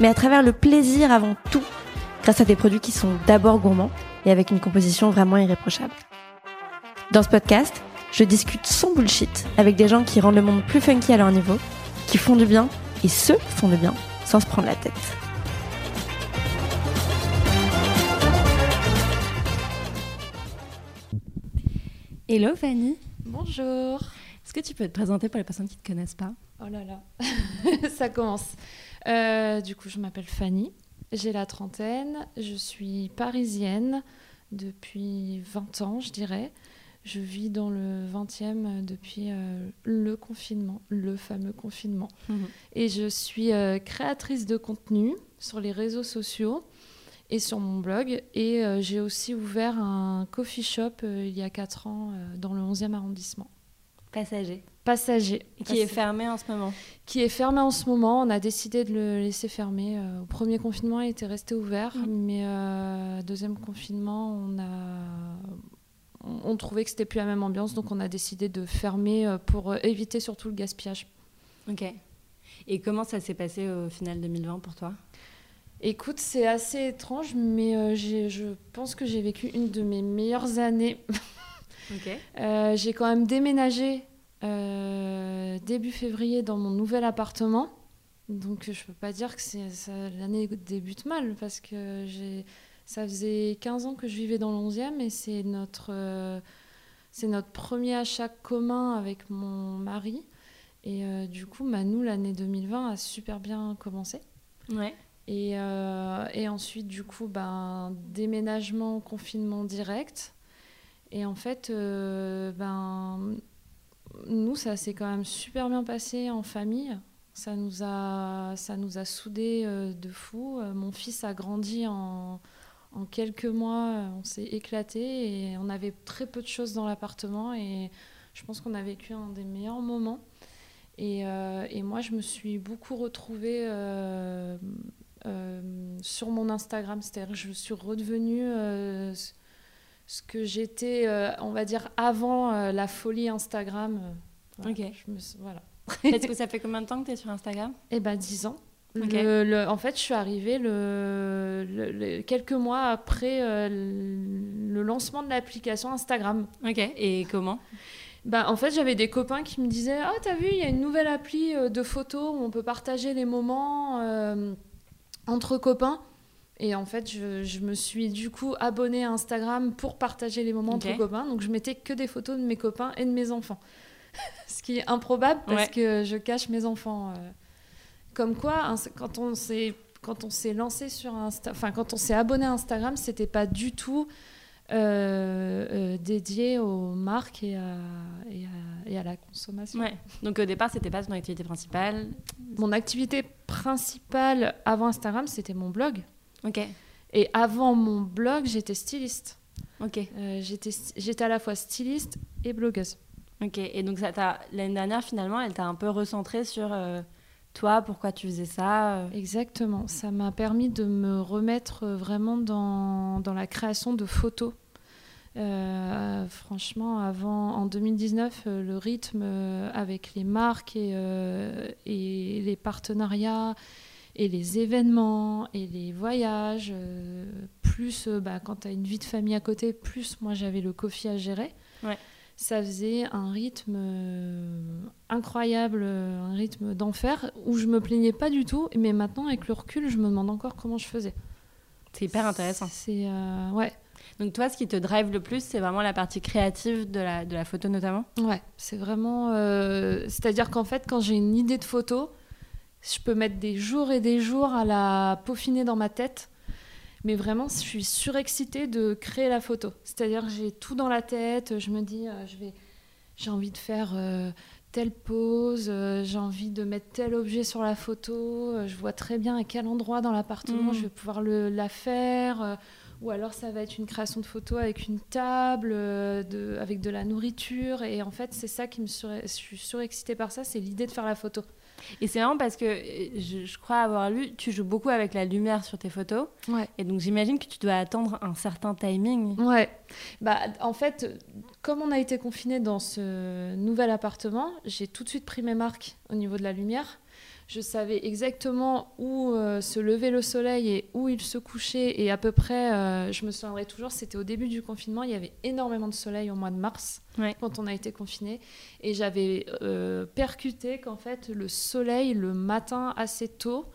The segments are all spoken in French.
mais à travers le plaisir avant tout, grâce à des produits qui sont d'abord gourmands et avec une composition vraiment irréprochable. Dans ce podcast, je discute sans bullshit avec des gens qui rendent le monde plus funky à leur niveau, qui font du bien et se font du bien sans se prendre la tête. Hello Fanny. Bonjour. Est-ce que tu peux te présenter pour les personnes qui ne te connaissent pas? Oh là là, ça commence. Euh, du coup, je m'appelle Fanny, j'ai la trentaine, je suis parisienne depuis 20 ans, je dirais. Je vis dans le 20e depuis euh, le confinement, le fameux confinement. Mhm. Et je suis euh, créatrice de contenu sur les réseaux sociaux et sur mon blog. Et euh, j'ai aussi ouvert un coffee shop il y a 4 ans dans le 11e arrondissement. Passager. Passager. Qui est fermé en ce moment. Qui est fermé en ce moment. On a décidé de le laisser fermer. au premier confinement, il était resté ouvert. Mhm. Mais deuxième confinement, on a on, trouvait que c'était plus la même ambiance, donc on a décidé de fermer euh, pour euh, éviter surtout le gaspillage. Ok. Et comment ça s'est passé au final 2020 pour toi? Écoute, c'est assez étrange, mais euh, je pense que j'ai vécu une de mes meilleures années. Ok. j'ai quand même déménagé début février dans mon nouvel appartement. Donc je peux pas dire que l'année débute mal parce que j'ai ça faisait 15 ans que je vivais dans le 11e et c'est notre, euh, c'est notre premier achat commun avec mon mari. Et euh, du coup, bah, nous, l'année 2020 a super bien commencé. Ouais. Et, euh, et ensuite, du coup, ben, déménagement, confinement direct. Et en fait, ben, nous, ça s'est quand même super bien passé en famille. Ça nous a, ça nous a soudés de fou. Mon fils a grandi en, en quelques mois, euh, on s'est éclaté et on avait très peu de choses dans l'appartement et je pense qu'on a vécu un des meilleurs moments. Et, euh, moi, je me suis beaucoup retrouvée euh, sur mon Instagram, c'est-à-dire je suis redevenue ce que j'étais, on va dire, avant la folie Instagram. ok. voilà. Est-ce que ça fait combien de temps que tu es sur Instagram? Eh bien, 10 ans en fait, je suis arrivée le, quelques mois après euh, le lancement de l'application Instagram. Ok, et comment? Bah, en fait, j'avais des copains qui me disaient Ah, oh, t'as vu, il y a une nouvelle appli euh, de photos où on peut partager les moments euh, entre copains. Et en fait, je, me suis du coup abonnée à Instagram pour partager les moments entre copains. Donc, je mettais que des photos de mes copains et de mes enfants. Ce qui est improbable parce que je cache mes enfants. Comme quoi, quand on s'est quand on s'est lancé sur Insta, enfin quand on s'est abonné à Instagram, c'était pas du tout euh, euh, dédié aux marques et à, et à, la consommation. Ouais. Donc au départ, c'était pas ton activité principale? Mon activité principale avant Instagram, c'était mon blog. Ok. Et avant mon blog, j'étais styliste. Ok. Euh, j'étais à la fois styliste et blogueuse. Ok. Et donc ça l'année dernière, finalement, elle t'a un peu recentré sur toi, pourquoi tu faisais ça euh? Exactement. Ça m'a permis de me remettre vraiment dans, dans la création de photos. Euh, franchement, avant, en 2019, euh, le rythme avec les marques et, et, les partenariats et les événements et les voyages, plus bah, quand tu as une vie de famille à côté, plus moi j'avais le coffee à gérer. Ouais ça faisait un rythme euh, incroyable, euh, un rythme d'enfer, où je me plaignais pas du tout, mais maintenant, avec le recul, je me demande encore comment je faisais. C'est hyper intéressant. C'est euh, ouais. Donc toi, ce qui te drive le plus, c'est vraiment la partie créative de la, de la photo notamment? Ouais, c'est vraiment... C'est-à-dire qu'en fait, quand j'ai une idée de photo, je peux mettre des jours et des jours à la peaufiner dans ma tête mais vraiment, je suis surexcitée de créer la photo. C'est-à-dire que j'ai tout dans la tête, je me dis, euh, je vais, j'ai envie de faire euh, telle pose, j'ai envie de mettre tel objet sur la photo, je vois très bien à quel endroit dans l'appartement Mm. je vais pouvoir le, la faire. euh, ou alors ça va être une création de photo avec une table, euh, de, avec de la nourriture. Et en fait, c'est ça qui me sur... je suis surexcitée par ça, c'est l'idée de faire la photo. Et c'est marrant parce que euh, je, je crois avoir lu, tu joues beaucoup avec la lumière sur tes photos. Ouais. Et donc j'imagine que tu dois attendre un certain timing. Ouais. Bah, en fait, comme on a été confinés dans ce nouvel appartement, j'ai tout de suite pris mes marques au niveau de la lumière. Je savais exactement où euh, se levait le soleil et où il se couchait. Et à peu près, euh, je me souviendrai toujours, c'était au début du confinement. Il y avait énormément de soleil au mois de mars, Ouais. quand on a été confinés. Et j'avais euh, percuté qu'en fait, le soleil, le matin assez tôt,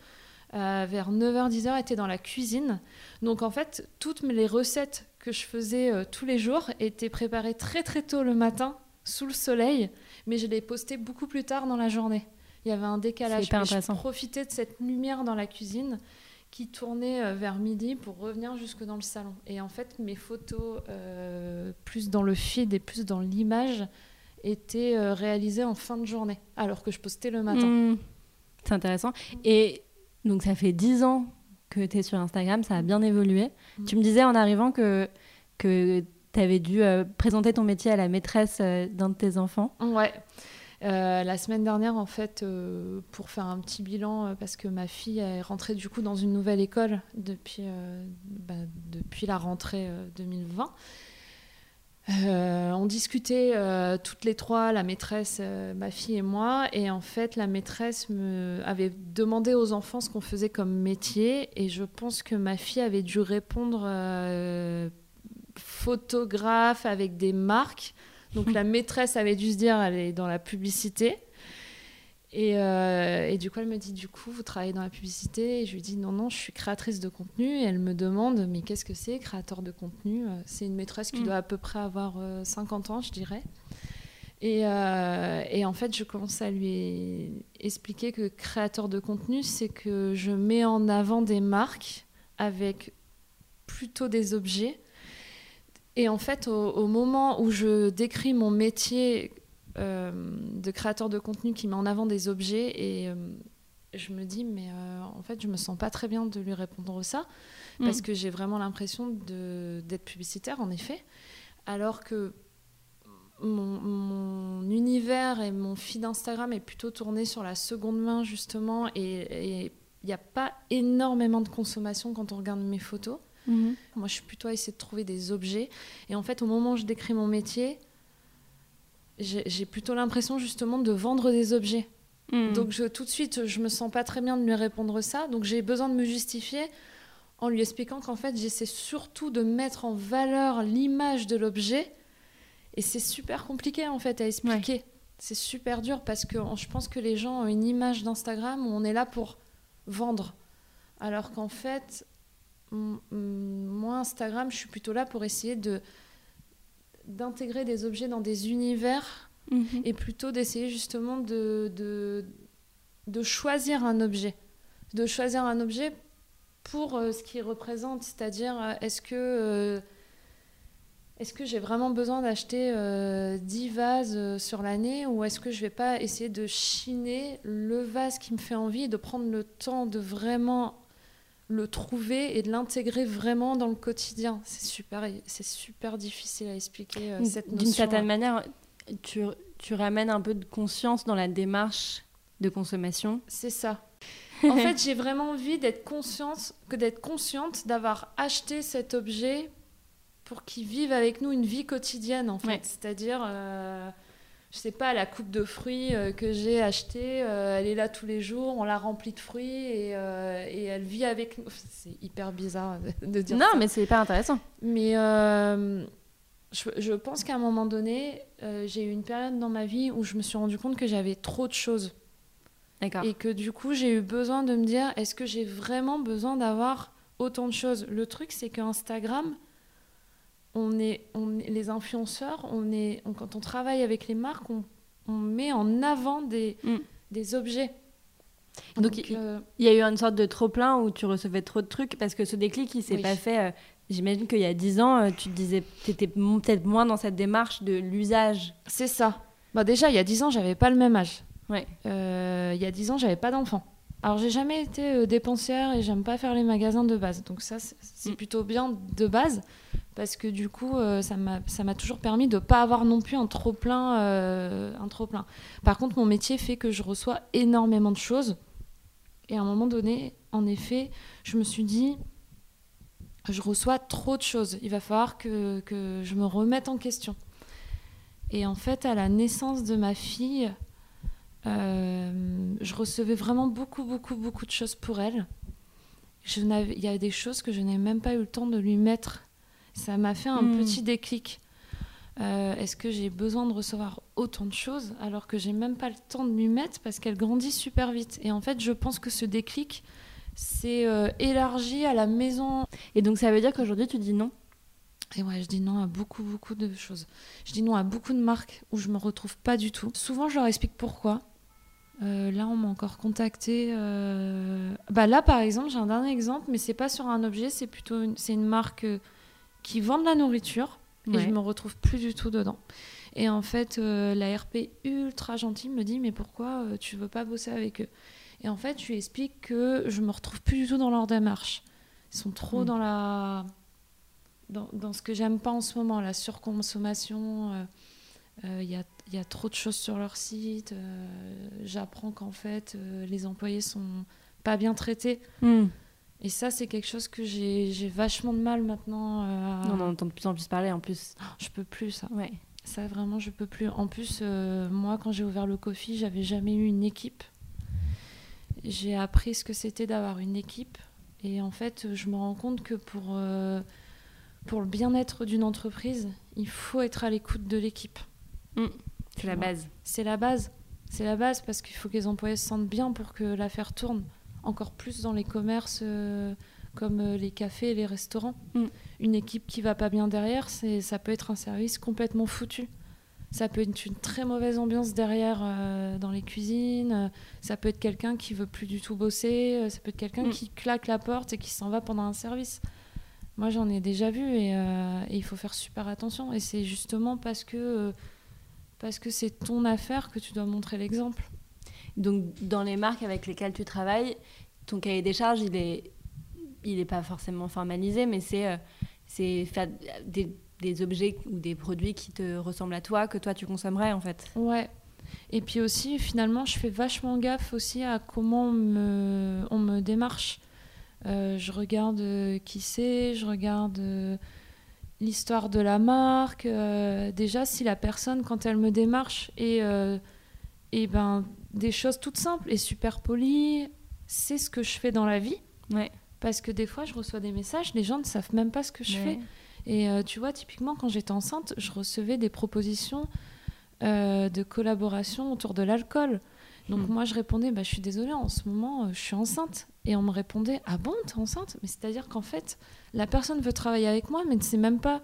vers 9h-10h, était dans la cuisine. Donc en fait, toutes les recettes que je faisais tous les jours étaient préparées très très tôt le matin, sous le soleil, mais je les postais beaucoup plus tard dans la journée. Il y avait un décalage. Je profitais de cette lumière dans la cuisine qui tournait euh, vers midi pour revenir jusque dans le salon. Et en fait, mes photos, euh, plus dans le feed et plus dans l'image, étaient euh, réalisées en fin de journée, alors que je postais le matin. Mm. C'est intéressant. Et donc ça fait 10 ans que tu es sur Instagram, ça a bien évolué. Mm. Tu me disais en arrivant que, que tu avais dû euh, présenter ton métier à la maîtresse euh, d'un de tes enfants. Ouais. Euh, la semaine dernière, en fait, euh, pour faire un petit bilan, euh, parce que ma fille est rentrée du coup dans une nouvelle école depuis, bah, depuis la rentrée euh, 2020. Euh, on discutait toutes les trois, la maîtresse, ma fille et moi, et en fait la maîtresse me avait demandé aux enfants ce qu'on faisait comme métier, et je pense que ma fille avait dû répondre photographe avec des marques. Donc la maîtresse avait dû se dire elle est dans la publicité. Et, euh, et du coup, elle me dit, du coup, vous travaillez dans la publicité Et je lui dis, non, non, je suis créatrice de contenu. Et elle me demande, mais qu'est-ce que c'est, créateur de contenu? Euh, C'est une maîtresse qui Mm. doit à peu près avoir euh, 50 ans, je dirais. Et, euh, et en fait, je commence à lui expliquer que créateur de contenu, c'est que je mets en avant des marques avec plutôt des objets. Et en fait, au, au moment où je décris mon métier euh, de créateur de contenu qui met en avant des objets, et euh, je me dis, mais euh, en fait, je me sens pas très bien de lui répondre ça, parce Mm. que j'ai vraiment l'impression d'être publicitaire, en effet, alors que mon, mon univers et mon feed Instagram est plutôt tourné sur la seconde main, justement, et il n'y a pas énormément de consommation quand on regarde mes photos. Mhm. Moi, je suis plutôt à essayer de trouver des objets. Et en fait, au moment où je décris mon métier, j'ai plutôt l'impression justement de vendre des objets. Mm. Donc je, tout de suite, je me sens pas très bien de lui répondre ça. Donc j'ai besoin de me justifier en lui expliquant qu'en fait, j'essaie surtout de mettre en valeur l'image de l'objet. Et c'est super compliqué en fait à expliquer. C'est super dur parce que je pense que les gens ont une image d'Instagram où on est là pour vendre. Alors qu'en fait, moi, Instagram, je suis plutôt là pour essayer de d'intégrer des objets dans des univers Mhm. et plutôt d'essayer justement de, de, de choisir un objet. De choisir un objet pour euh, ce qu'il représente, c'est-à-dire euh, est-ce que, euh, est-ce que j'ai vraiment besoin d'acheter euh, 10 vases sur l'année ou est-ce que je vais pas essayer de chiner le vase qui me fait envie et de prendre le temps de vraiment le trouver et de l'intégrer vraiment dans le quotidien. C'est super, c'est super difficile à expliquer euh, cette notion. D'une certaine manière, tu, tu ramènes un peu de conscience dans la démarche de consommation. C'est ça. En fait, j'ai vraiment envie d'être consciente, que d'être consciente d'avoir acheté cet objet pour qu'il vive avec nous une vie quotidienne, en fait. Ouais. C'est-à-dire, euh, je sais pas, la coupe de fruits euh, que j'ai achetée, euh, elle est là tous les jours, on la remplit de fruits et, euh, et elle vit avec nous. C'est hyper bizarre de- dire Non, ça. mais c'est hyper intéressant. Mais euh, je, je pense qu'à un moment donné, euh, j'ai eu une période dans ma vie où je me suis rendu compte que j'avais trop de choses. D'accord. Et que du coup, j'ai eu besoin de me dire, est-ce que j'ai vraiment besoin d'avoir autant de choses? Le truc, c'est qu'Instagram, on est, on les influenceurs, on est, on- quand on travaille avec les marques, on, on met en avant des, Mm. des objets. Donc, il- euh, Il y a eu une sorte de trop-plein où tu recevais trop de trucs parce que ce déclic, il s'est Oui. pas fait. euh, J'imagine qu'il y a 10 ans, euh, tu te disais, tu étais peut-être moins dans cette démarche de l'usage. c'est ça. Bah déjà, il y a 10 ans, j'avais pas le même âge. Ouais. Il y a 10 ans, j'avais pas d'enfant. Alors, j'ai jamais été euh, dépensière et j'aime pas faire les magasins de base. Donc, ça, c'est- Mm. plutôt bien de base parce que du coup, euh, ça m'a toujours permis de pas avoir non plus un trop-plein. euh, un trop-plein. Par contre, mon métier fait que je reçois énormément de choses. Et à un moment donné, en effet, je me suis dit, je reçois trop de choses. Il va falloir que, que je me remette en question. Et en fait, à la naissance de ma fille, euh, je recevais vraiment beaucoup, beaucoup, beaucoup de choses pour elle. Je Il y a des choses que je n'ai même pas eu le temps de lui mettre. Ça m'a fait un Mm. petit déclic. Euh, Est-ce que j'ai besoin de recevoir autant de choses alors que j'ai même pas le temps de lui mettre parce qu'elle grandit super vite Et en fait, je pense que ce déclic s'est euh, élargi à la maison. Et donc ça veut dire qu'aujourd'hui tu dis non? Et ouais, je dis non à beaucoup, beaucoup de choses. Je dis non à beaucoup de marques où je me retrouve pas du tout. Souvent, je leur explique pourquoi. Euh, là, on m'a encore contacté. euh, Bah là, par exemple, j'ai un dernier exemple, mais c'est pas sur un objet, c'est plutôt une... c'est une marque euh, qui vend de la nourriture et Ouais. je me retrouve plus du tout dedans. Et en fait, la RP ultra gentille me dit mais pourquoi tu veux pas bosser avec eux? Et en fait, je lui explique que je me retrouve plus du tout dans leur démarche. Ils sont trop Mm. dans la dans, dans ce que j'aime pas en ce moment, la surconsommation. Il y, a, il y a trop de choses sur leur site. euh, J'apprends qu'en fait, euh, les employés sont pas bien traités. Et ça, c'est quelque chose que j'ai vachement de mal maintenant. euh, à- On en entend de plus en plus parler en plus. Je peux plus ça. Ouais. Ça, vraiment, je peux plus. En plus, euh, moi, quand j'ai ouvert le coffee, j'avais jamais eu une équipe. J'ai appris ce que c'était d'avoir une équipe. Et en fait, je me rends compte que pour, pour le bien-être d'une entreprise, il faut être à l'écoute de l'équipe. C'est la base. C'est la base. C'est la base parce qu'il faut que les employés se sentent bien pour que l'affaire tourne. Encore plus dans les commerces euh, comme euh, les cafés et les restaurants. Mm. Une équipe qui va pas bien derrière, c'est ça peut être un service complètement foutu. Ça peut être une très mauvaise ambiance derrière euh, dans les cuisines. Ça peut être quelqu'un qui veut plus du tout bosser. Ça peut être quelqu'un Mm. qui claque la porte et qui s'en va pendant un service. Moi, j'en ai déjà vu et, et il faut faire super attention. Et c'est justement parce que parce que c'est ton affaire que tu dois montrer l'exemple. Donc, dans les marques avec lesquelles tu travailles, ton cahier des charges, il est, il est pas forcément formalisé, mais c'est, euh, c'est faire des, des objets ou des produits qui te ressemblent à toi, que toi tu consommerais en fait. Ouais. Et puis aussi, finalement, je fais vachement gaffe aussi à comment on me, on me démarche. Euh, je regarde euh, qui c'est, je regarde l'histoire de la marque. euh, déjà, si la personne, quand elle me démarche, et, euh, et ben, des choses toutes simples et super polies, c'est ce que je fais dans la vie. Ouais. Parce que des fois, je reçois des messages, les gens ne savent même pas ce que je fais. Et euh, tu vois, typiquement, quand j'étais enceinte, je recevais des propositions de collaboration autour de l'alcool. Donc Hmm. moi, je répondais, bah, je suis désolée, en ce moment, je suis enceinte. Et on me répondait, ah bon, t'es enceinte? Mais c'est-à-dire qu'en fait, la personne veut travailler avec moi, mais ne sait même pas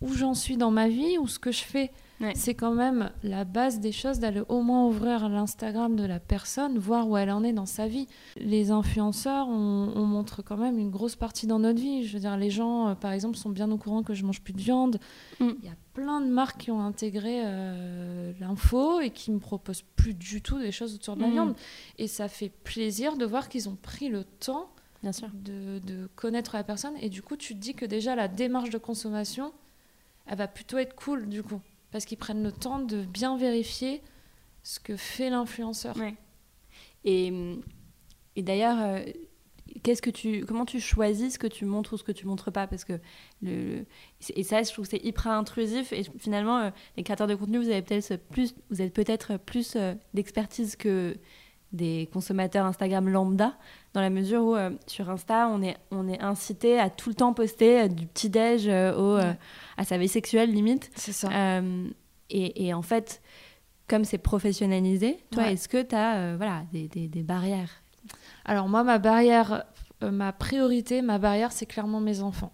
où j'en suis dans ma vie ou ce que je fais. Ouais. C'est quand même la base des choses d'aller au moins ouvrir l'Instagram de la personne, voir où elle en est dans sa vie. Les influenceurs, on, on montre quand même une grosse partie dans notre vie. Je veux dire, les gens, euh, par exemple, sont bien au courant que je mange plus de viande. Mm. Il y a plein de marques qui ont intégré euh, l'info et qui me proposent plus du tout des choses autour de la Mm. viande. Et ça fait plaisir de voir qu'ils ont pris le temps Bien sûr. de, de connaître la personne. Et du coup, tu te dis que déjà, la démarche de consommation, elle va plutôt être cool, du coup. Parce qu'ils prennent le temps de bien vérifier ce que fait l'influenceur. Et, et d'ailleurs, euh, qu'est-ce que tu, comment tu choisis ce que tu montres ou ce que tu montres pas? Parce que le, et ça, je trouve que c'est hyper intrusif. Et finalement, euh, les créateurs de contenu, vous avez peut-être plus, vous êtes peut-être plus euh, d'expertise que des consommateurs Instagram lambda, dans la mesure où euh, sur Insta, on est, on est incité à tout le temps poster euh, du petit-déj euh, au, Ouais. à sa vie sexuelle limite. C'est ça. Et, et en fait, comme c'est professionnalisé, toi, Ouais. est-ce que tu as voilà, des, des- des barrières? Alors moi, ma barrière, ma priorité, ma barrière, c'est clairement mes enfants.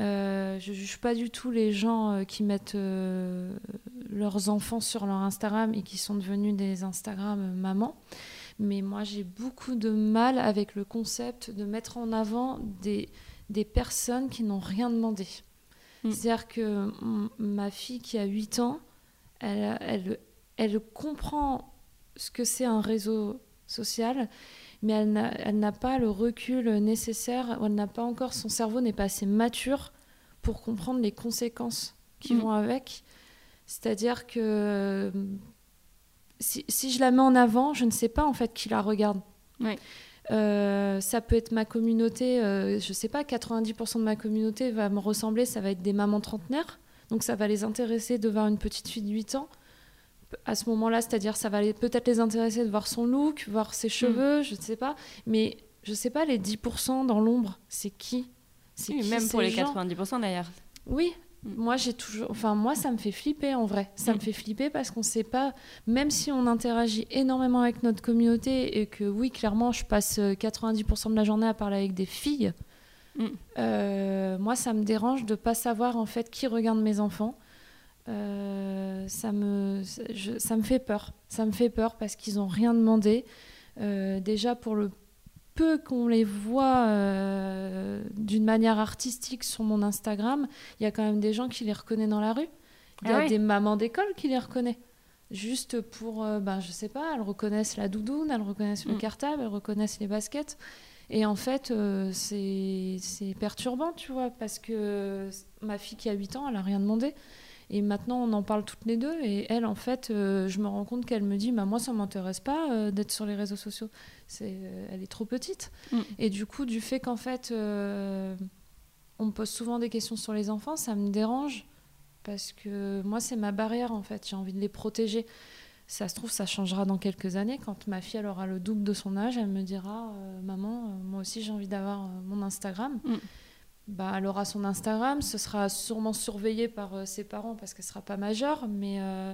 Euh, je juge pas du tout les gens euh, qui mettent euh, leurs enfants sur leur Instagram et qui sont devenus des Instagram mamans. Mais moi, j'ai beaucoup de mal avec le concept de mettre en avant des, des personnes qui n'ont rien demandé. Mm. C'est-à-dire que ma fille qui a 8 ans, Elle, elle, elle comprend ce que c'est un réseau social, mais elle n'a- pas le recul nécessaire, ou elle n'a pas encore, son cerveau n'est pas assez mature pour comprendre les conséquences qui Mm. vont avec. C'est-à-dire que si, si je la mets en avant, je ne sais pas en fait qui la regarde. Euh, ça peut être ma communauté, euh, je sais pas, 90% de ma communauté va me ressembler, ça va être des mamans trentenaires, donc ça va les intéresser de voir une petite fille de 8 ans. À ce moment-là, c'est-à-dire ça va peut-être les intéresser de voir son look, voir ses cheveux, je ne sais pas, mais je sais pas, les 10% dans l'ombre, c'est qui? C'est Oui, qui même pour les gens? 90% d'ailleurs. oui, Mm. moi j'ai toujours. Enfin, moi ça me fait flipper en vrai. Ça Mm. me fait flipper parce qu'on sait pas. Même si on interagit énormément avec notre communauté et que oui, clairement, je passe euh, 90% de la journée à parler avec des filles. Mm. euh, moi, ça me dérange de pas savoir en fait qui regarde mes enfants. Euh, ça me, je- ça me fait peur. Ça me fait peur parce qu'ils ont rien demandé. Euh, déjà pour le peu qu'on les voit euh, d'une manière artistique sur mon Instagram, il y a quand même des gens qui les reconnaissent dans la rue. Il y Ah a des mamans d'école qui les reconnaissent. Juste pour, euh, ben, je sais pas, elles reconnaissent la doudoune, elles reconnaissent le Mm. cartable, elles reconnaissent les baskets. Et en fait, euh, c'est c'est perturbant, tu vois, parce que ma fille qui a 8 ans, elle a rien demandé. Et maintenant, on en parle toutes les deux. Et elle, en fait, euh, je me rends compte qu'elle me dit bah, Moi, ça m'intéresse pas euh, d'être sur les réseaux sociaux. C'est, euh, elle est trop petite. Mm. Et du coup, du fait qu'en fait, on me pose souvent des questions sur les enfants, ça me dérange. Parce que moi, c'est ma barrière, en fait. J'ai envie de les protéger. Ça se trouve, ça changera dans quelques années. Quand ma fille elle aura le double de son âge, elle me dira Maman, moi aussi, j'ai envie d'avoir mon Instagram. Mm. Bah, elle aura son Instagram, ce sera sûrement surveillé par euh, ses parents parce qu'elle sera pas majeure, mais euh,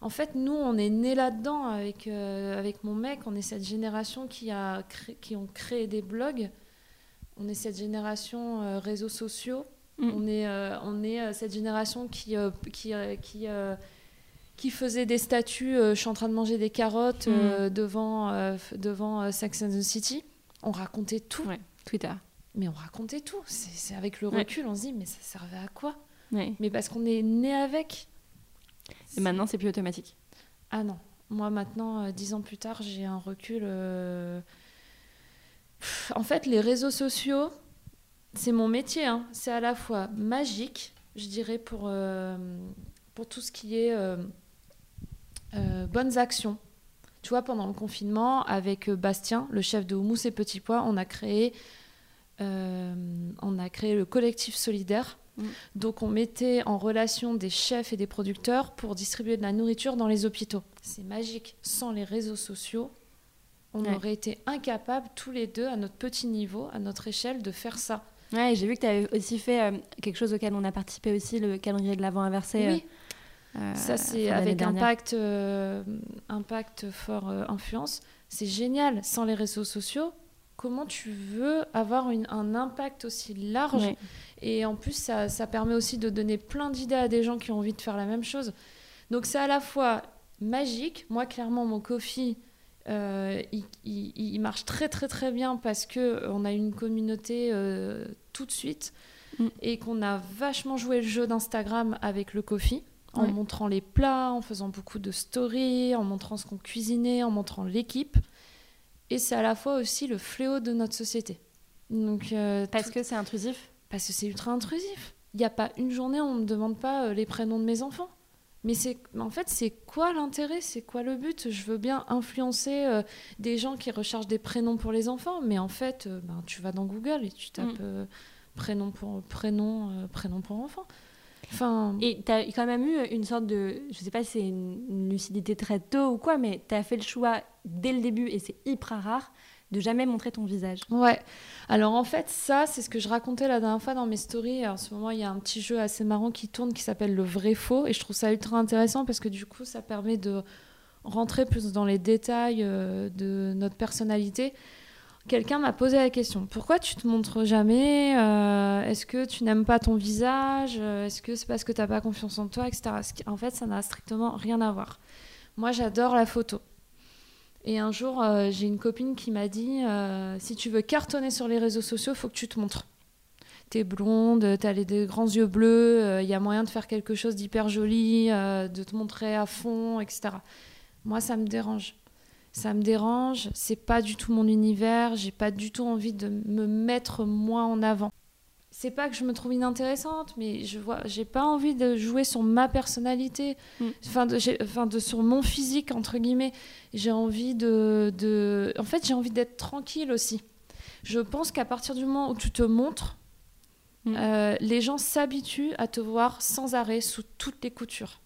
en fait, nous, on est nés là-dedans avec, euh, avec mon mec. On est cette génération qui, a cré- qui ont créé des blogs. On est cette génération réseaux sociaux. Mm. On est, on est cette génération qui, qui, qui, qui faisait des statuts euh, Je suis en train de manger des carottes euh, devant, euh, devant Sex and the City. On racontait tout. Ouais, Twitter. Mais on racontait tout. C'est avec le Ouais. recul, on se dit, mais ça servait à quoi? Ouais. Mais parce qu'on est né avec. Et maintenant, c'est plus automatique. Ah non. Moi, maintenant, euh, dix ans plus tard, j'ai un recul. euh, pff, En fait, les réseaux sociaux, c'est mon métier. hein. C'est à la fois magique, je dirais, pour, euh, pour tout ce qui est euh, bonnes actions. Tu vois, pendant le confinement, avec Bastien, le chef de Houmous et Petits Pois, on a créé, on a créé le collectif solidaire. Mm. Donc, on mettait en relation des chefs et des producteurs pour distribuer de la nourriture dans les hôpitaux. C'est magique. Sans les réseaux sociaux, on Ouais. aurait été incapables, tous les deux, à notre petit niveau, à notre échelle, de faire ça. Ouais, j'ai vu que tu avais aussi fait euh, quelque chose auquel on a participé aussi, le calendrier de l'avant inversé. oui, euh, euh, ça c'est avec impact, euh, impact fort euh, influence. C'est génial. Sans les réseaux sociaux, comment tu veux avoir une- un impact aussi large Ouais. Et en plus, ça, ça permet aussi de donner plein d'idées à des gens qui ont envie de faire la même chose. Donc c'est à la fois magique. Moi, clairement, mon coffee, euh, il, il- il marche très très très bien parce que euh, on a une communauté euh, tout de suite Mm. et qu'on a vachement joué le jeu d'Instagram avec le coffee. En Ouais. montrant les plats, en faisant beaucoup de stories, en montrant ce qu'on cuisinait, en montrant l'équipe. Et c'est à la fois aussi le fléau de notre société. Donc, euh, Parce tout- que c'est intrusif? parce que c'est ultra intrusif. Il n'y a pas une journée où on ne me demande pas euh, les prénoms de mes enfants. Mais c'est, en fait, c'est quoi l'intérêt? C'est quoi le but? Je veux bien influencer euh, des gens qui recherchent des prénoms pour les enfants, mais en fait, euh, ben, tu vas dans Google et tu tapes Mm. euh, prénom pour prénom, prénom pour enfant. Enfin, Et tu as quand même eu une sorte de. Je sais pas si c'est une, une lucidité très tôt ou quoi, mais tu as fait le choix dès le début, et c'est hyper rare, de jamais montrer ton visage. Ouais. Alors en fait, ça, c'est ce que je racontais la dernière fois dans mes stories. En ce moment, il y a un petit jeu assez marrant qui tourne qui s'appelle le vrai faux. Et je trouve ça ultra intéressant parce que du coup, ça permet de rentrer plus dans les détails euh, de notre personnalité. Quelqu'un m'a posé la question pourquoi tu te montres jamais Euh, Est-ce que tu n'aimes pas ton visage Euh, Est-ce que c'est parce que tu n'as pas confiance en toi, etc. En fait, ça n'a strictement rien à voir. Moi, j'adore la photo. Et un jour, euh, j'ai une copine qui m'a dit si tu veux cartonner sur les réseaux sociaux, faut que tu te montres. t'es blonde, t'as les grands yeux bleus, il y a moyen de faire quelque chose d'hyper joli, de te montrer à fond, etc. Moi, ça me dérange. Ça me dérange, c'est pas du tout mon univers, j'ai pas du tout envie de me mettre moi en avant c'est pas que je me trouve inintéressante, mais je vois, j'ai pas envie de jouer sur ma personnalité, mm. enfin, de, sur mon physique entre guillemets. J'ai envie de, de, en fait, j'ai envie d'être tranquille aussi. Je pense qu'à partir du moment où tu te montres, mm. euh, les gens s'habituent à te voir sans arrêt sous toutes les coutures.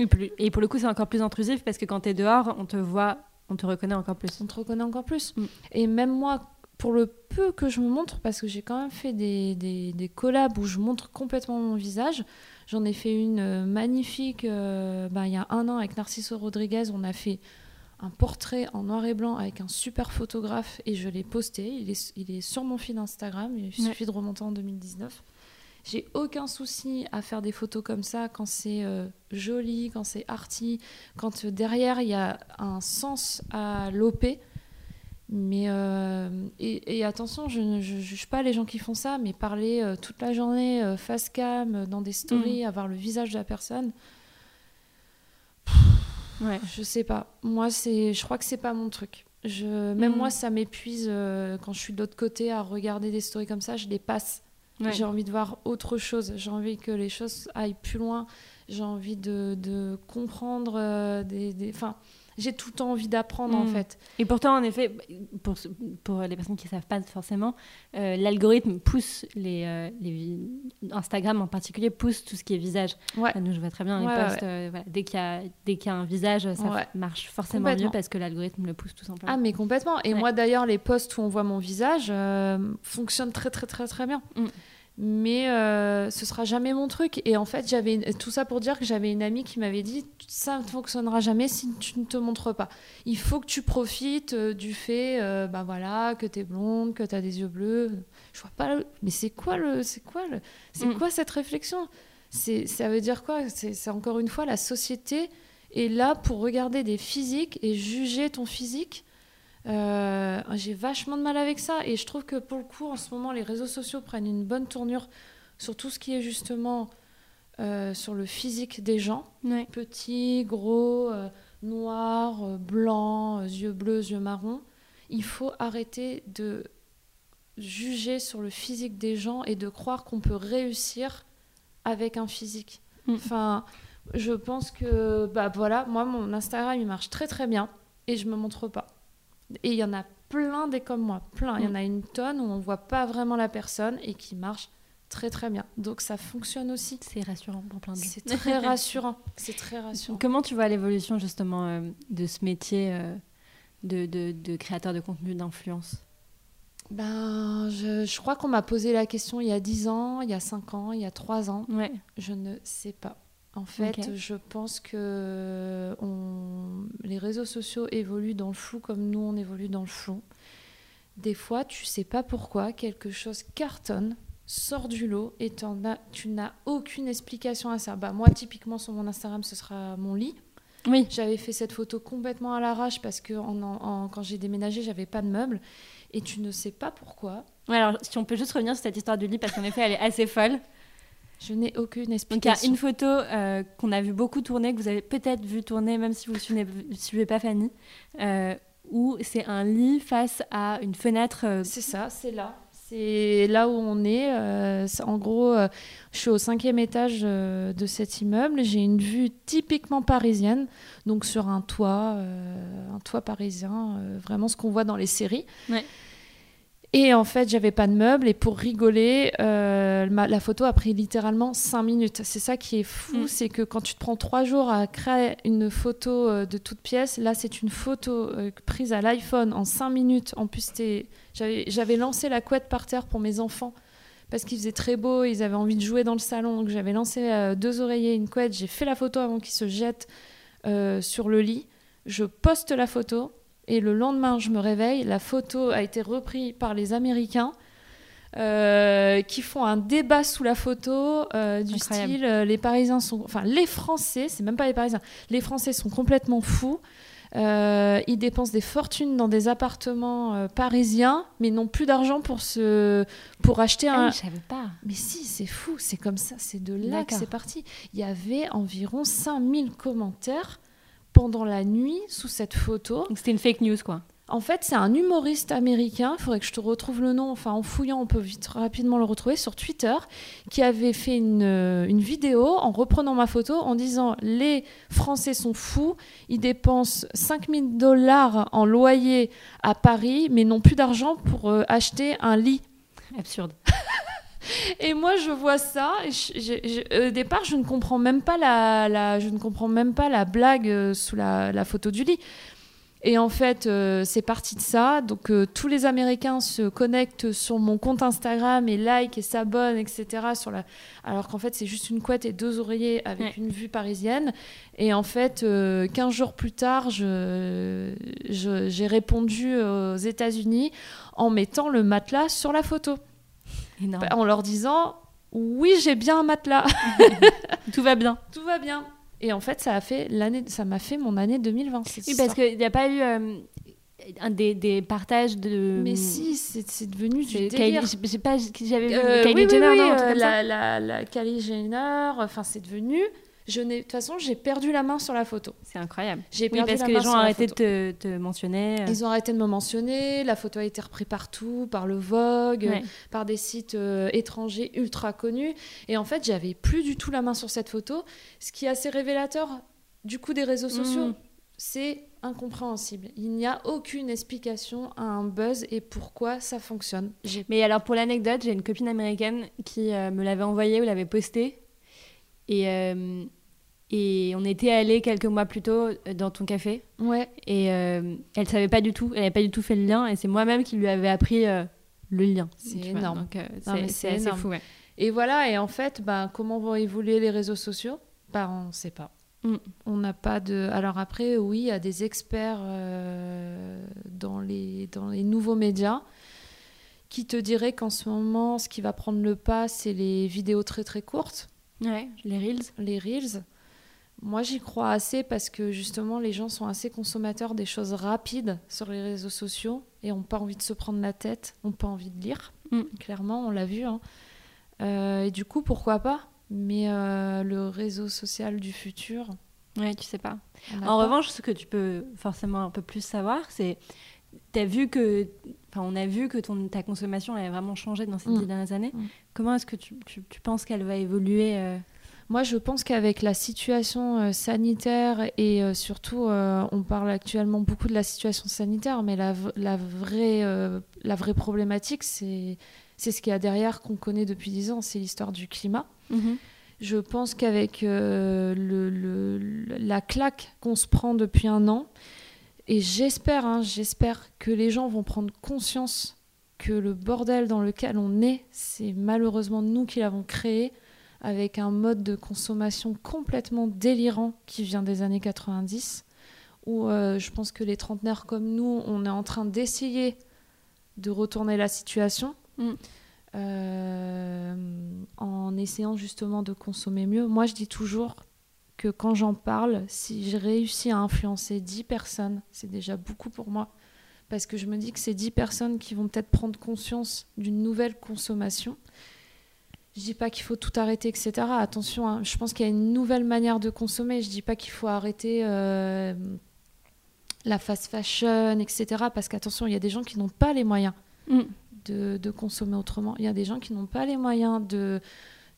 Et, pour le coup, c'est encore plus intrusif parce que quand tu es dehors, on te voit, on te reconnaît encore plus. On te reconnaît encore plus. Mm. Et même moi, pour le peu que je me montre, parce que j'ai quand même fait des, des, collabs où je montre complètement mon visage. J'en ai fait une euh, magnifique euh, ben, il y a un an avec Narciso Rodriguez. On a fait un portrait en noir et blanc avec un super photographe et je l'ai posté. Il est, il est sur mon feed Instagram. Il suffit de remonter en 2019. J'ai aucun souci à faire des photos comme ça quand c'est euh, joli, quand c'est arty, quand derrière il y a un sens à l'OP. Mais euh, et, attention, je ne juge pas les gens qui font ça, mais parler euh, toute la journée euh, face cam dans des stories, mm. avoir le visage de la personne, ouais. je sais pas. Moi, c'est, je crois que c'est pas mon truc. Je, même mm. moi, ça m'épuise quand je suis de l'autre côté à regarder des stories comme ça. Je les passe. J'ai envie de voir autre chose. J'ai envie que les choses aillent plus loin. J'ai envie de, de comprendre des, des... Enfin, j'ai tout le temps envie d'apprendre en mm. fait. Et pourtant, en effet, pour, pour les personnes qui ne savent pas forcément, euh, l'algorithme pousse les, euh, les, Instagram en particulier pousse tout ce qui est visage. Ouais. nous, je vois très bien les posts. Euh, dès qu'il y, a, dès qu'il y a un visage, ça marche forcément mieux parce que l'algorithme le pousse tout simplement. Ah, mais complètement. Et moi d'ailleurs, les posts où on voit mon visage fonctionnent très très très très bien. Mm mais euh, ce sera jamais mon truc. Et en fait, j'avais tout ça pour dire que j'avais une amie qui m'avait dit ça ne fonctionnera jamais si tu ne te montres pas. Il faut que tu profites euh, du fait, euh, bah voilà, que tu es blonde, que tu as des yeux bleus. Je vois pas. Mais c'est quoi le, c'est quoi le, c'est mm. quoi cette réflexion? C'est, ça veut dire quoi? C'est, encore une fois la société est là pour regarder des physiques et juger ton physique? Euh, j'ai vachement de mal avec ça et je trouve que pour le coup, en ce moment, les réseaux sociaux prennent une bonne tournure sur tout ce qui est justement euh, sur le physique des gens. Petits, gros, euh, noirs, blancs, yeux bleus, yeux marrons. Il faut arrêter de juger sur le physique des gens et de croire qu'on peut réussir avec un physique. Mm. Enfin, je pense que, bah voilà, moi, mon Instagram, il marche très très bien et je me montre pas. Et il y en a plein des comme moi, plein. Il y en mm. a une tonne où on ne voit pas vraiment la personne et qui marche très très bien. Donc ça fonctionne aussi. C'est rassurant pour plein de gens. C'est très rassurant. C'est très rassurant. Comment tu vois l'évolution justement euh, de ce métier euh, de, de, de, créateur de contenu d'influence? Ben, je, je crois qu'on m'a posé la question il y a 10 ans, il y a 5 ans, il y a 3 ans. Ouais. Je ne sais pas. En fait, je pense que les réseaux sociaux évoluent dans le flou comme nous, on évolue dans le flou. Des fois, tu sais pas pourquoi, quelque chose cartonne, sort du lot et tu n'as aucune explication à ça. Bah, moi, typiquement, sur mon Instagram, ce sera mon lit. Oui. J'avais fait cette photo complètement à l'arrache parce que quand j'ai déménagé, j'avais pas de meubles et tu ne sais pas pourquoi. alors, si on peut juste revenir sur cette histoire du lit parce qu'en effet, elle est assez folle. Je n'ai aucune explication. Donc il y a une photo euh, qu'on a vu beaucoup tourner, que vous avez peut-être vu tourner, même si vous ne suivez, pas Fanny, euh, où c'est un lit face à une fenêtre. Euh, c'est ça, c'est là. C'est là où on est. en gros, je suis au cinquième étage de cet immeuble. J'ai une vue typiquement parisienne, donc sur un toit, un toit parisien, vraiment ce qu'on voit dans les séries. Ouais. Et en fait, j'avais pas de meubles. Et pour rigoler, euh, la photo a pris littéralement 5 minutes. C'est ça qui est fou, mm. c'est que quand tu te prends 3 jours à créer une photo euh, de toute pièce, là, c'est une photo euh, prise à l'iPhone en 5 minutes. En plus, j'avais lancé la couette par terre pour mes enfants parce qu'il faisait très beau, ils avaient envie de jouer dans le salon. Donc j'avais lancé deux oreillers, une couette. J'ai fait la photo avant qu'ils se jettent sur le lit. Je poste la photo et le lendemain, je me réveille, la photo a été reprise par les Américains. Euh, qui font un débat sous la photo euh, du style euh, les Parisiens sont enfin les Français c'est même pas les Parisiens les Français sont complètement fous ils dépensent des fortunes dans des appartements parisiens, mais n'ont plus d'argent pour, se... pour acheter Ah, un. je savais pas. Mais si, c'est fou, c'est comme ça, c'est de là que c'est parti. Il y avait environ 5000 commentaires pendant la nuit sous cette photo. C'était une fake news, quoi. En fait, c'est un humoriste américain, il faudrait que je te retrouve le nom, enfin en fouillant, on peut vite rapidement le retrouver sur Twitter, qui avait fait une, euh, une vidéo en reprenant ma photo en disant les Français sont fous, ils dépensent 5000 dollars en loyer à Paris, mais n'ont plus d'argent pour euh, acheter un lit. Absurde. Et moi, je vois ça. Et je- je- je- au départ, je ne comprends même pas la, la- je ne comprends même pas la blague euh, sous la, la photo du lit. Et en fait, euh, c'est parti de ça. Donc, euh, tous les Américains se connectent sur mon compte Instagram et like et s'abonnent, etc. Sur la... Alors qu'en fait, c'est juste une couette et deux oreillers avec Ouais. une vue parisienne. Et en fait, euh, 15 jours plus tard, je- je- j'ai répondu aux États-Unis en mettant le matelas sur la photo Énorme. en leur disant oui j'ai bien un matelas Tout va bien. tout va bien et en fait ça a fait l'année ça m'a fait mon année 2020 cette Oui, parce qu'il n'y a pas eu euh, un des, des partages de. mais si c'est devenu du délire je sais pas j'avais vu. Euh, Kylie oui, Jenner, oui, non, un euh, la, la, la Kylie Jenner enfin c'est devenu je n'ai de toute façon j'ai perdu la main sur la photo C'est incroyable. j'ai Oui, perdu parce la que les gens la arrêtaient de photo. te, te mentionner. euh. ils ont arrêté de me mentionner, la photo a été reprise partout, par le Vogue, Ouais. par des sites euh, étrangers ultra connus. Et en fait, j'avais plus du tout la main sur cette photo, ce qui est assez révélateur du coup des réseaux sociaux. Mm. C'est incompréhensible. Il n'y a aucune explication à un buzz et pourquoi ça fonctionne. Mais alors, pour l'anecdote, j'ai une copine américaine qui euh, me l'avait envoyé ou l'avait posté. Et, euh, et on était allés quelques mois plus tôt euh, dans ton café. ouais, Et euh, elle savait pas du tout. Elle n'avait pas du tout fait le lien. Et c'est moi-même qui lui avais appris euh, le lien. C'est énorme. C'est assez énorme. fou. ouais. Et voilà, et en fait, bah, comment vont évoluer les réseaux sociaux? Bah, On ne sait pas. Mm. On n'a pas de. Alors après, oui, il y a des experts dans, les, dans les nouveaux médias qui te diraient qu'en ce moment, ce qui va prendre le pas, c'est les vidéos très très courtes, Ouais, les reels. les reels. Moi, j'y crois assez parce que justement, les gens sont assez consommateurs des choses rapides sur les réseaux sociaux et n'ont pas envie de se prendre la tête, n'ont pas envie de lire. Mm. Clairement, on l'a vu. hein. Euh, et du coup, pourquoi pas? Mais euh, le réseau social du futur. Ouais, tu sais pas. En pas. revanche, ce que tu peux forcément un peu plus savoir, c'est. T'as vu que. Enfin, on a vu que ton, ta consommation elle a vraiment changé dans ces Mm. dix dernières années. Mm. Comment est-ce que tu, tu- tu penses qu'elle va évoluer euh, Moi, je pense qu'avec la situation euh, sanitaire et euh, surtout, euh, on parle actuellement beaucoup de la situation sanitaire, mais la, vraie, la vraie problématique, c'est ce qu'il y a derrière qu'on connaît depuis 10 ans, c'est l'histoire du climat. Je pense qu'avec le, le- la claque qu'on se prend depuis un an, et j'espère, hein, j'espère que les gens vont prendre conscience que le bordel dans lequel on est, c'est malheureusement nous qui l'avons créé, avec un mode de consommation complètement délirant qui vient des années 90, où euh, je pense que les trentenaires comme nous, on est en train d'essayer de retourner la situation. Mm. euh, en essayant justement de consommer mieux. Moi, je dis toujours que quand j'en parle, si j'ai réussi à influencer 10 personnes, c'est déjà beaucoup pour moi. Parce que je me dis que c'est 10 personnes qui vont peut-être prendre conscience d'une nouvelle consommation. Je dis pas qu'il faut tout arrêter, etc. Attention, hein, je pense qu'il y a une nouvelle manière de consommer. Je dis pas qu'il faut arrêter euh, la fast fashion, etc. Parce qu'attention, il y a des gens qui n'ont pas les moyens Mm. de, de consommer autrement. Il y a des gens qui n'ont pas les moyens de de-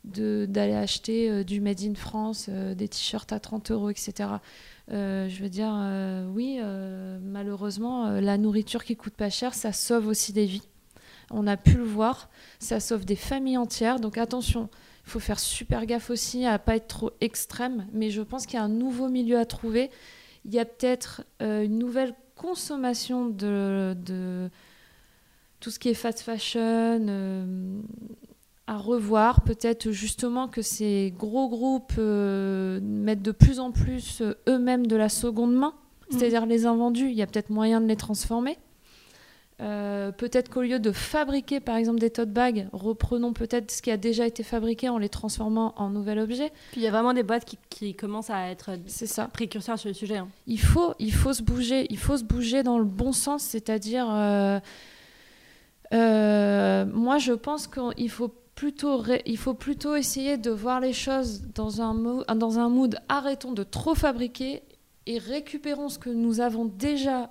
d'aller acheter euh, du made in France, euh, des t-shirts à 30 euros, etc. Euh, je veux dire, oui, malheureusement, la nourriture qui coûte pas cher, ça sauve aussi des vies. On a pu le voir, ça sauve des familles entières. Donc attention, il faut faire super gaffe aussi à pas être trop extrême. Mais je pense qu'il y a un nouveau milieu à trouver. Il y a peut-être une nouvelle consommation de, de tout ce qui est fast fashion à revoir. Peut-être justement que ces gros groupes euh, mettent de plus en plus euh, eux-mêmes de la seconde main, c'est-à-dire les invendus. Il y a peut-être moyen de les transformer. Euh, peut-être qu'au lieu de fabriquer par exemple des tote bags, reprenons peut-être ce qui a déjà été fabriqué en les transformant en nouvel objet. Puis il y a vraiment des boîtes qui, qui commencent à être C'est ça. précurseurs sur le sujet. hein. Il faut, il faut se bouger, il faut se bouger dans le bon sens, c'est-à-dire, euh, moi je pense qu'il faut plutôt, ré- il faut plutôt essayer de voir les choses dans un, mo- dans un mood. Arrêtons de trop fabriquer et récupérons ce que nous avons déjà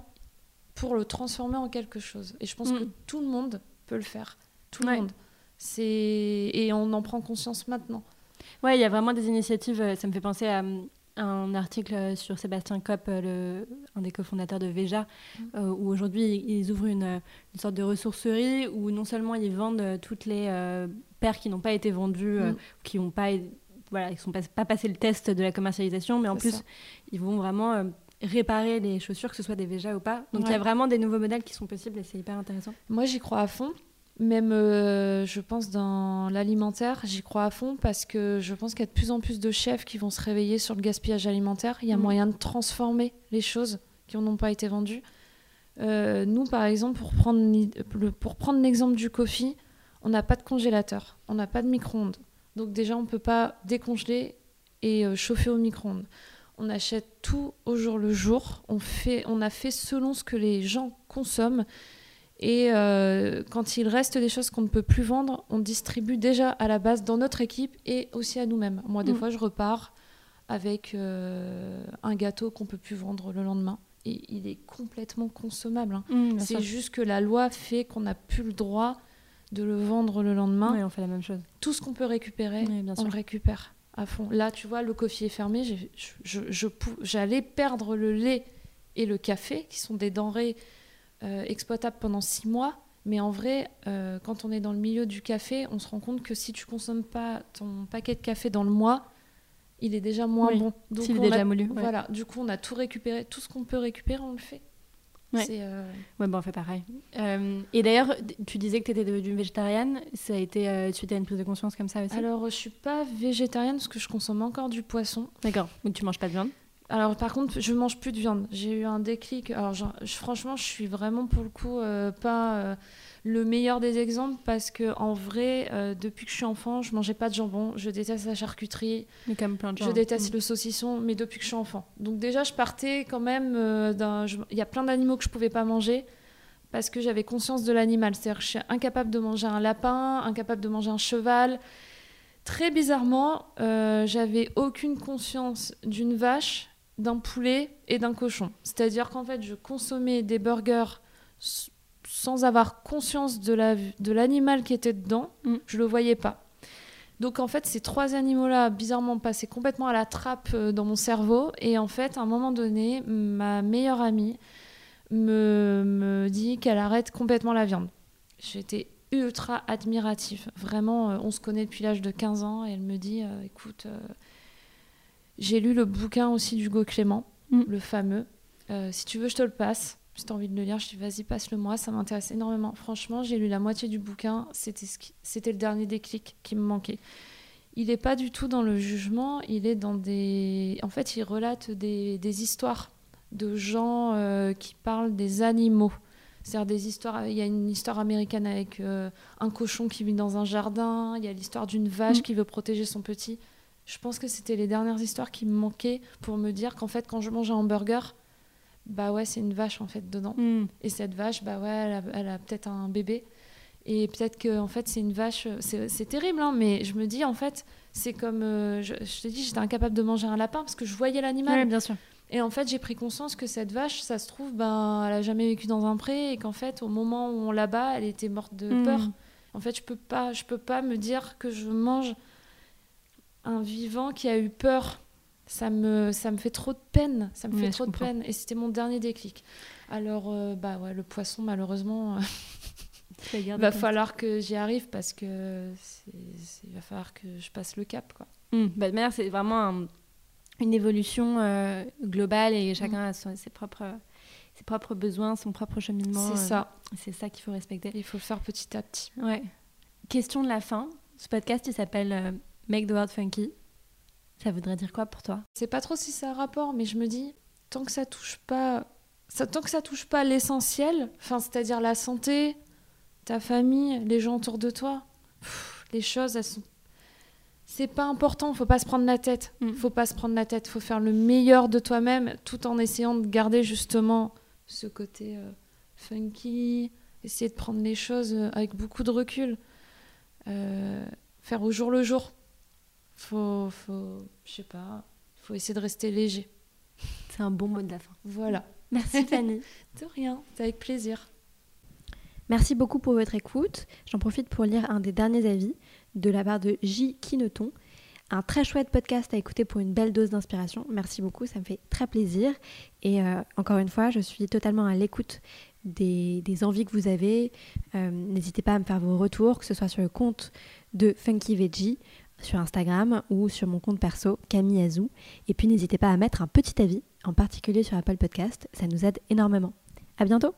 pour le transformer en quelque chose. Et je pense Mm. que tout le monde peut le faire, tout le monde. C'est et on en prend conscience maintenant. Ouais, il y a vraiment des initiatives. euh, Ça me fait penser à euh, un article sur Sébastien Kopp, euh, le, un des cofondateurs de Veja, euh, où aujourd'hui ils ouvrent une, une sorte de ressourcerie où non seulement ils vendent euh, toutes les euh, paires qui n'ont pas été vendues, euh, Mm. qui n'ont pas, voilà, qui sont pas, pas passé le test de la commercialisation, mais en plus ça. ils vont vraiment réparer les chaussures, que ce soit des Veja ou pas. Donc il y a vraiment des nouveaux modèles qui sont possibles et c'est hyper intéressant. Moi, j'y crois à fond. Même, euh, je pense, dans l'alimentaire, j'y crois à fond parce que je pense qu'il y a de plus en plus de chefs qui vont se réveiller sur le gaspillage alimentaire. Il y a Mm. moyen de transformer les choses qui n'ont pas été vendues. Euh, nous, par exemple, pour prendre, pour l'exemple du coffee, on n'a pas de congélateur, on n'a pas de micro-ondes. Donc déjà, on ne peut pas décongeler et euh, chauffer au micro-ondes. On achète tout au jour le jour. On, fait, on a fait selon ce que les gens consomment. Et euh, quand il reste des choses qu'on ne peut plus vendre, on distribue déjà à la base dans notre équipe et aussi à nous-mêmes. Moi, des Mm. fois, je repars avec euh, un gâteau qu'on peut plus vendre le lendemain. Et il est complètement consommable. hein. Mm, C'est juste que la loi fait qu'on n'a plus le droit de le vendre le lendemain. Ouais, on fait la même chose. Tout ce qu'on peut récupérer, Oui, on le récupère à fond. Là, tu vois, le coffee est fermé. J'allais perdre le lait et le café, qui sont des denrées euh, exploitables pendant six mois. Mais en vrai, euh, quand on est dans le milieu du café, on se rend compte que si tu consommes pas ton paquet de café dans le mois, il est déjà moins Oui, bon. Donc S'il est déjà a- moulu. ouais. Voilà, du coup, on a tout récupéré. Tout ce qu'on peut récupérer, on le fait. Ouais. C'est, euh, Ouais, bon, on fait pareil. Euh, et d'ailleurs, tu disais que tu étais devenue végétarienne. Ça a été euh, suite à une prise de conscience comme ça aussi? Alors, je suis pas végétarienne parce que je consomme encore du poisson. D'accord. Donc tu manges pas de viande? Alors par contre, je mange plus de viande. J'ai eu un déclic. Alors je- franchement, je suis vraiment pour le coup euh, pas euh, le meilleur des exemples parce que en vrai, euh, depuis que je suis enfant, je mangeais pas de jambon. Je déteste la charcuterie. Mais comme plein de gens. Je déteste le saucisson, mais depuis que je suis enfant. Donc déjà, je partais quand même d'un. Il y a plein d'animaux que je pouvais pas manger parce que j'avais conscience de l'animal. C'est-à-dire que je suis incapable de manger un lapin, incapable de manger un cheval. Très bizarrement, j'avais aucune conscience d'une vache, d'un poulet et d'un cochon. C'est-à-dire qu'en fait, je consommais des burgers sans avoir conscience de la- de l'animal qui était dedans. Mm. Je le voyais pas. Donc en fait, ces trois animaux-là, bizarrement, passaient complètement à la trappe euh, dans mon cerveau. Et en fait, à un moment donné, ma meilleure amie me, me dit qu'elle arrête complètement la viande. J'étais ultra admirative. Vraiment, euh, on se connaît depuis l'âge de 15 ans. Et elle me dit, euh, écoute, euh, j'ai lu le bouquin aussi d'Hugo Clément, Mm. le fameux. Euh, si tu veux, je te le passe. Si tu as envie de le lire, je dis vas-y, passe-le-moi. Ça m'intéresse énormément. Franchement, j'ai lu la moitié du bouquin. C'était ce qui- c'était le dernier déclic qui me manquait. Il n'est pas du tout dans le jugement. Il est dans des. En fait, il relate des, des histoires de gens euh, qui parlent des animaux. C'est-à-dire des histoires. Il y a une histoire américaine avec euh, un cochon qui vit dans un jardin. Il y a l'histoire d'une vache Mm. qui veut protéger son petit. Je pense que c'était les dernières histoires qui me manquaient pour me dire qu'en fait, quand je mange un hamburger, bah ouais, c'est une vache en fait dedans. Mm. Et cette vache, bah ouais, elle a, elle a peut-être un bébé. Et peut-être que en fait, c'est une vache. C'est terrible, hein, mais je me dis en fait, c'est comme. euh, je, je te dis, j'étais incapable de manger un lapin parce que je voyais l'animal. Ouais, bien sûr. Et en fait, j'ai pris conscience que cette vache, ça se trouve, ben, elle a jamais vécu dans un pré et qu'en fait, au moment où on la bat, elle était morte de Mm. peur. En fait, je peux pas, je peux pas me dire que je mange un vivant qui a eu peur. Ça me, ça me fait trop de peine. Ça me Ouais, fait trop de peine. Et c'était mon dernier déclic. Alors, euh, bah ouais, le poisson, malheureusement, il garder va falloir que j'y arrive parce que il va falloir que je passe le cap, quoi. Mm. Bah, de manière, c'est vraiment un- une évolution euh, globale et chacun a son- ses propres, ses propres besoins, son propre cheminement. c'est euh, ça. C'est ça qu'il faut respecter. Il faut le faire petit à petit. Ouais. Question de la fin. Ce podcast, il s'appelle euh, Make the World Funky. Ça voudrait dire quoi pour toi? C'est pas trop si ça a rapport, mais je me dis, tant que ça touche pas ça, tant que ça touche pas l'essentiel, enfin, c'est-à-dire la santé, ta famille, les gens autour de toi, les choses, elles sont. C'est pas important, faut pas se prendre la tête. Mm. Faut pas se prendre la tête, faut faire le meilleur de toi-même tout en essayant de garder justement ce côté euh, funky, essayer de prendre les choses euh, avec beaucoup de recul. Euh, faire au jour le jour. Faut, faut, je sais pas, faut essayer de rester léger. C'est un bon mot de la fin. Voilà. Merci Fanny. De rien, c'est avec plaisir. Merci beaucoup pour votre écoute. J'en profite pour lire un des derniers avis de la part de J. Kineton. Un très chouette podcast à écouter pour une belle dose d'inspiration. Merci beaucoup, ça me fait très plaisir. Et euh, encore une fois, je suis totalement à l'écoute des, des envies que vous avez. Euh, N'hésitez pas à me faire vos retours, que ce soit sur le compte de Funky Veggie, sur Instagram ou sur mon compte perso, Camille Azou. Et puis n'hésitez pas à mettre un petit avis, en particulier sur Apple Podcast, ça nous aide énormément. À bientôt!